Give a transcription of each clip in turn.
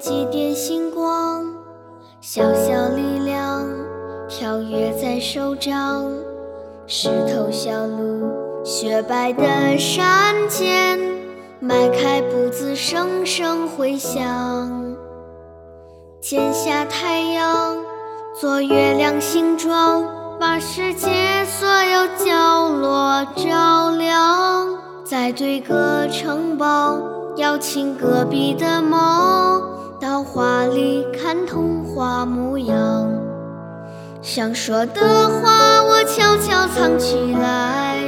几点星光，小小力量跳跃在手掌。石头小路，雪白的山间，迈开步子，声声回响。剪下太阳，做月亮形状，把世界所有角落照亮。再对个城堡。邀请隔壁的猫童话模样，想说的话我悄悄藏起来。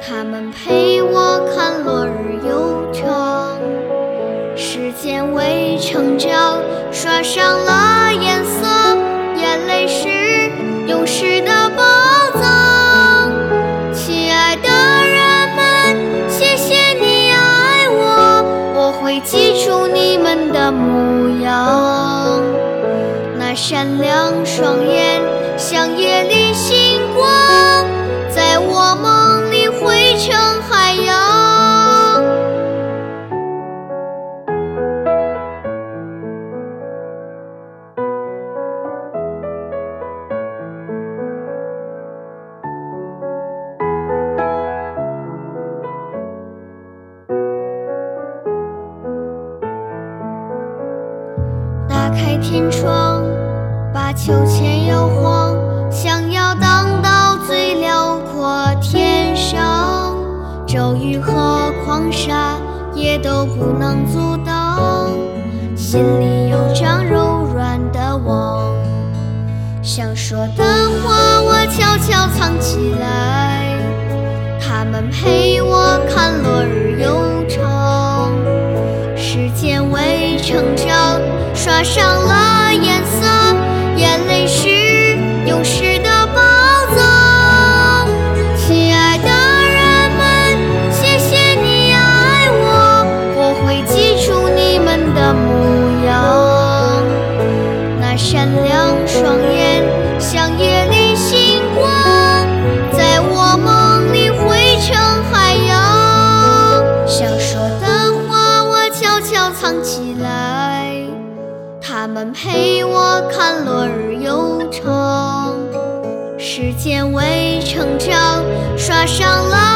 他们陪我看落日悠长，时间为成长刷上了颜色，眼泪是勇士的宝藏。亲爱的人们，谢谢你爱我，我。会记住你们的模样，那闪亮双眼像夜里星光，在我梦里汇成海洋。打开天窗，把秋千摇晃，想要荡到最辽阔天上。骤雨和狂沙也都不能阻挡，心里有张柔软的网。想说的话我悄悄藏起来，他们陪我看落日悠长，时间为成长。刷上了颜色，们陪我看落日悠长，时间为成长刷上了